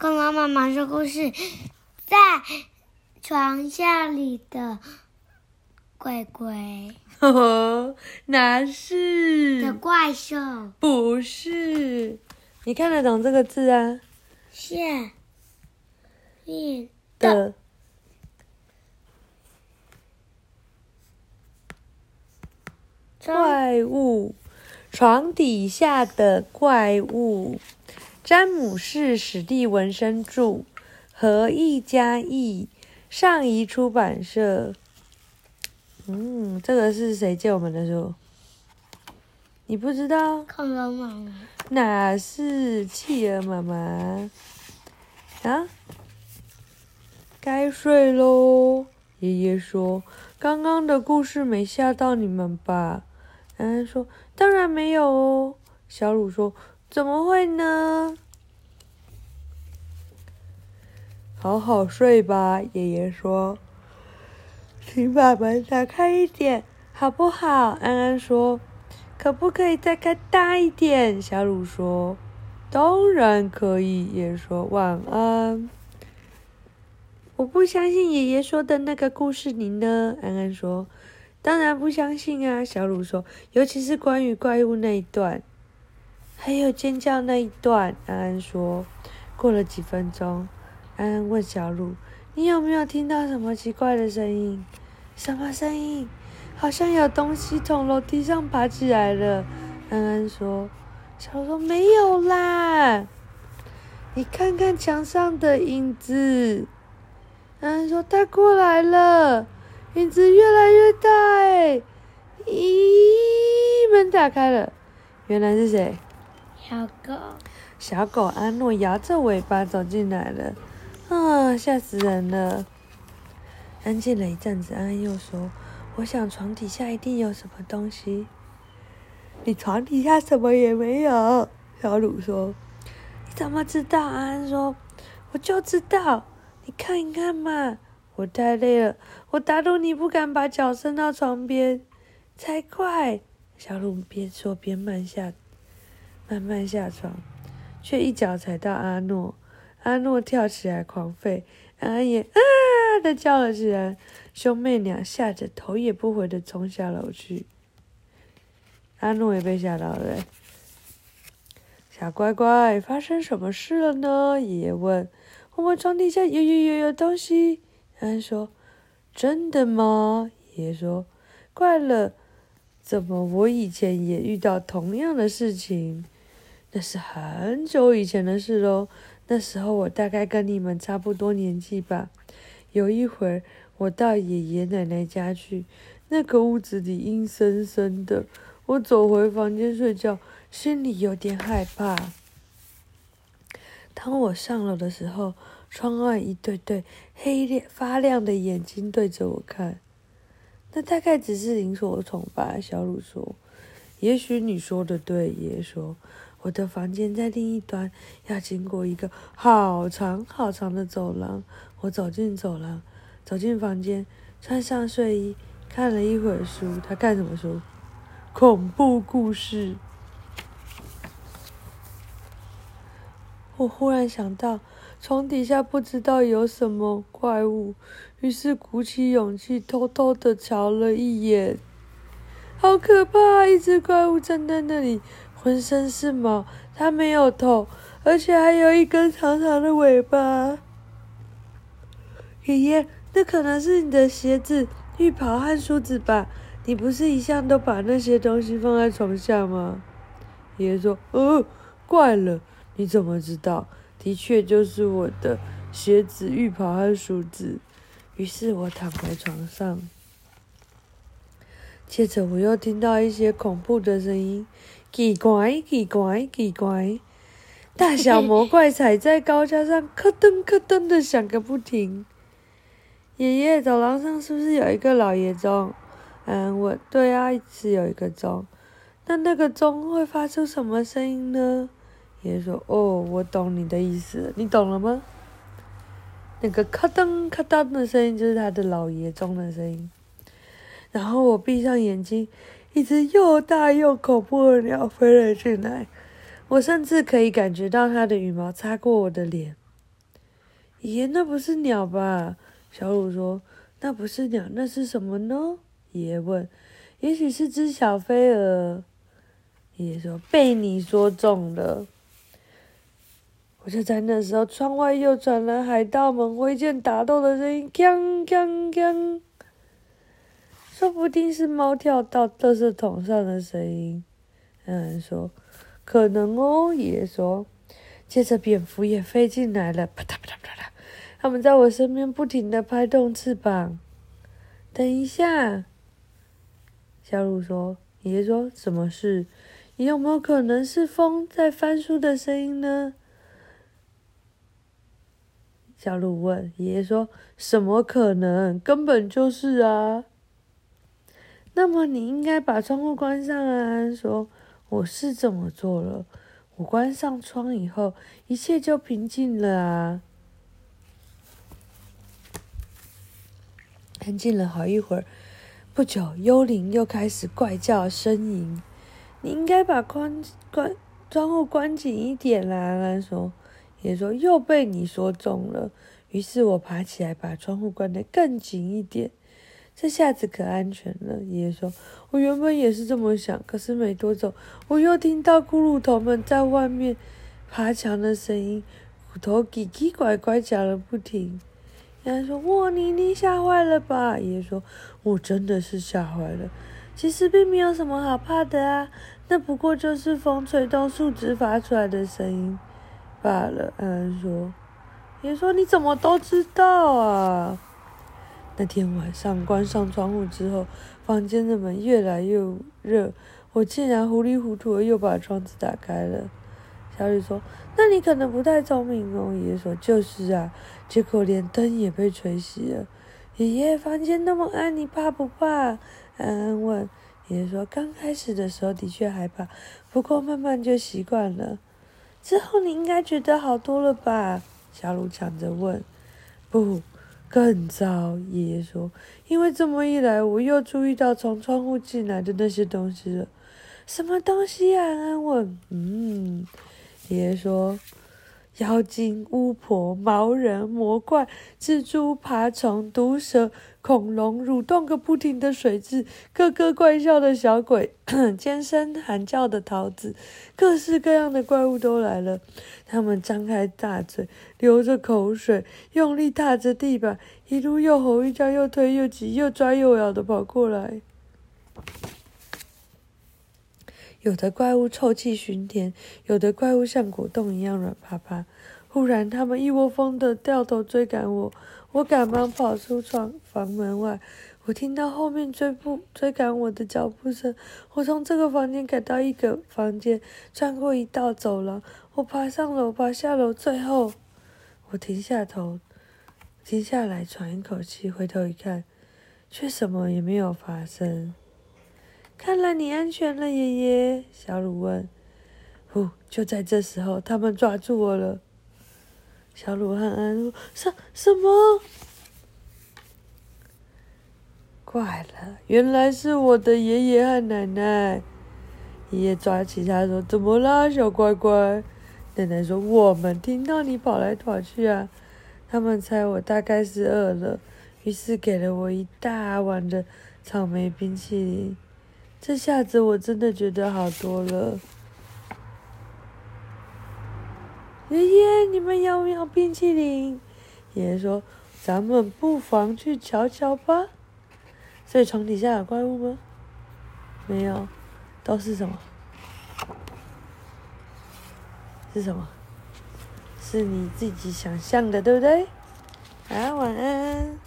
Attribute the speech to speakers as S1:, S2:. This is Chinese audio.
S1: 恐龙妈妈说故事，在床下里的鬼鬼
S2: 呵呵，哪是
S1: 的怪兽
S2: 不是？你看得懂这个字啊？
S1: 下面
S2: 的怪物，床底下的怪物。詹姆士·史蒂文森著，何一家译，上译出版社。嗯，这个是谁借我们的书？你不知道？
S1: 恐龙妈妈
S2: 哪是企鹅妈妈？啊？该睡喽。爷爷说：“刚刚的故事没吓到你们吧？”安安说：“当然没有哦。”小鲁说：“怎么会呢？”好好睡吧，爷爷说。请把门打开一点，好不好？安安说。可不可以再开大一点？小鲁说。当然可以，爷爷说。晚安。我不相信爷爷说的那个故事，你呢？安安说。当然不相信啊，小鲁说。尤其是关于怪物那一段，还有尖叫那一段。安安说。过了几分钟，安安问小鹿：“你有没有听到什么奇怪的声音？什么声音？好像有东西从楼梯上爬起来了。”安安说。小鹿说：“没有啦，你看看墙上的影子。”安安说：“他过来了，影子越来越大，哎，咦，门打开了，原来是谁？
S1: 小狗
S2: 小狗安诺摇着尾巴走进来了，啊，吓死人了！安静了一阵子，安安又说：“我想床底下一定有什么东西。”你床底下什么也没有，小鲁说。你怎么知道？安安说：“我就知道。”你看一看嘛，我太累了，我打赌你不敢把脚伸到床边，才怪！小鲁边说边慢下，慢慢下床，却一脚踩到阿诺，阿诺跳起来狂吠，安安也啊的叫了起来，兄妹俩吓得头也不回的冲下楼去。阿诺也被吓到了，小乖乖，发生什么事了呢？爷爷问。我们床底下有有有有东西，安安说：“真的吗？”爷爷说：“怪了，怎么我以前也遇到同样的事情？那是很久以前的事喽。那时候我大概跟你们差不多年纪吧。有一回，我到爷爷奶奶家去，那个屋子里阴森森的。我走回房间睡觉，心里有点害怕。”当我上楼的时候，窗外一对对黑亮发亮的眼睛对着我看。那大概只是萤火虫吧，小鲁说。也许你说的对，爷爷说。我的房间在另一端，要经过一个好长好长的走廊。我走进走廊，走进房间，穿上睡衣，看了一会儿书。他看什么书？恐怖故事。我忽然想到，床底下不知道有什么怪物，于是鼓起勇气，偷偷的瞧了一眼。好可怕！一只怪物站在那里，浑身是毛，它没有头，而且还有一根长长的尾巴。爷爷，那可能是你的鞋子、浴袍和梳子吧？你不是一向都把那些东西放在床下吗？爷爷说：“呃，怪了。”你怎么知道？的确就是我的鞋子、浴袍和梳子。于是我躺在床上，接着我又听到一些恐怖的声音，奇怪，奇怪，奇怪！大小魔怪踩在高架上，咯噔咯噔的响个不停。爷爷，走廊上是不是有一个老爷钟？嗯，我对啊，是有一个钟。那那个钟会发出什么声音呢？爷爷说：“哦，我懂你的意思，你懂了吗？那个咔噔咔噔的声音就是他的老爷钟的声音。然后我闭上眼睛，一只又大又恐怖的鸟飞了进来，我甚至可以感觉到它的羽毛擦过我的脸。爷爷，那不是鸟吧？小鲁说：“那不是鸟，那是什么呢？”爷爷问：“也许是只小飞蛾。”爷爷说：“被你说中了。”我就在那时候，窗外又传来海盗们挥剑打斗的声音，锵锵锵。说不定是猫跳到垃圾桶上的声音。有人说：“可能哦。”爷爷说。接着蝙蝠也飞进来了，啪嗒啪嗒啪嗒，他们在我身边不停的拍动翅膀。等一下，小鹿说：“爷爷说什么事？有没有可能是风在翻书的声音呢？”小鹿问爷爷说：“什么可能？根本就是啊！”那么你应该把窗户关上啊！说：“我是这么做了。”我关上窗以后，一切就平静了啊！安静了好一会儿，不久，幽灵又开始怪叫呻吟。你应该把关关窗户关紧一点啦，安说。也说又被你说中了。于是我爬起来，把窗户关得更紧一点。这下子可安全了，爷爷说：“我原本也是这么想，可是没多久，我又听到骷髅头们在外面爬墙的声音，骨头叽叽拐拐讲了不停。”爷爷说：“哇，你你吓坏了吧？”爷爷说：“我真的是吓坏了。其实并没有什么好怕的啊，那不过就是风吹动树枝发出来的声音罢了。”安安说：“爷爷说你怎么都知道啊？”那天晚上关上窗户之后，房间的门越来越热，我竟然糊里糊涂的又把窗子打开了。小雨说：“那你可能不太聪明哦。”爷爷说：“就是啊。”结果连灯也被吹熄了。爷爷，房间那么暗，你怕不怕？安安问。爷爷说：“刚开始的时候的确害怕，不过慢慢就习惯了。之后你应该觉得好多了吧？”小鲁抢着问。不。更糟，爷爷说，因为这么一来，我又注意到从窗户进来的那些东西了。什么东西啊？安稳。嗯，爷爷说。妖精、巫婆、毛人、魔怪、蜘蛛、爬虫、毒蛇、恐龙、蠕动个不停的水蛭、咯咯怪笑的小鬼、尖声喊叫的桃子，各式各样的怪物都来了。他们张开大嘴，流着口水，用力踏着地板，一路又吼又叫，又推又挤，又抓又咬的跑过来。有的怪物臭气熏天，有的怪物像果冻一样软趴趴。忽然，他们一窝蜂的掉头追赶我，我赶忙跑出床房门外。我听到后面追步追赶我的脚步声。我从这个房间赶到一个房间，穿过一道走廊，我爬上楼，爬下楼，最后我停下头，停下来喘一口气，回头一看，却什么也没有发生。看来你安全了，爷爷。小鲁问。呼！就在这时候，他们抓住我了。小鲁和安说：“什什么？怪了，原来是我的爷爷和奶奶。”爷爷抓起他说：“怎么啦，小乖乖？”奶奶说：“我们听到你跑来跑去啊。”他们猜我大概是饿了，于是给了我一大碗的草莓冰淇淋。这下子我真的觉得好多了。爷爷，你们要不要冰淇淋？爷爷说：“咱们不妨去瞧瞧吧。”所以床底下有怪物吗？没有，都是什么？是什么？是你自己想象的，对不对？好，晚安。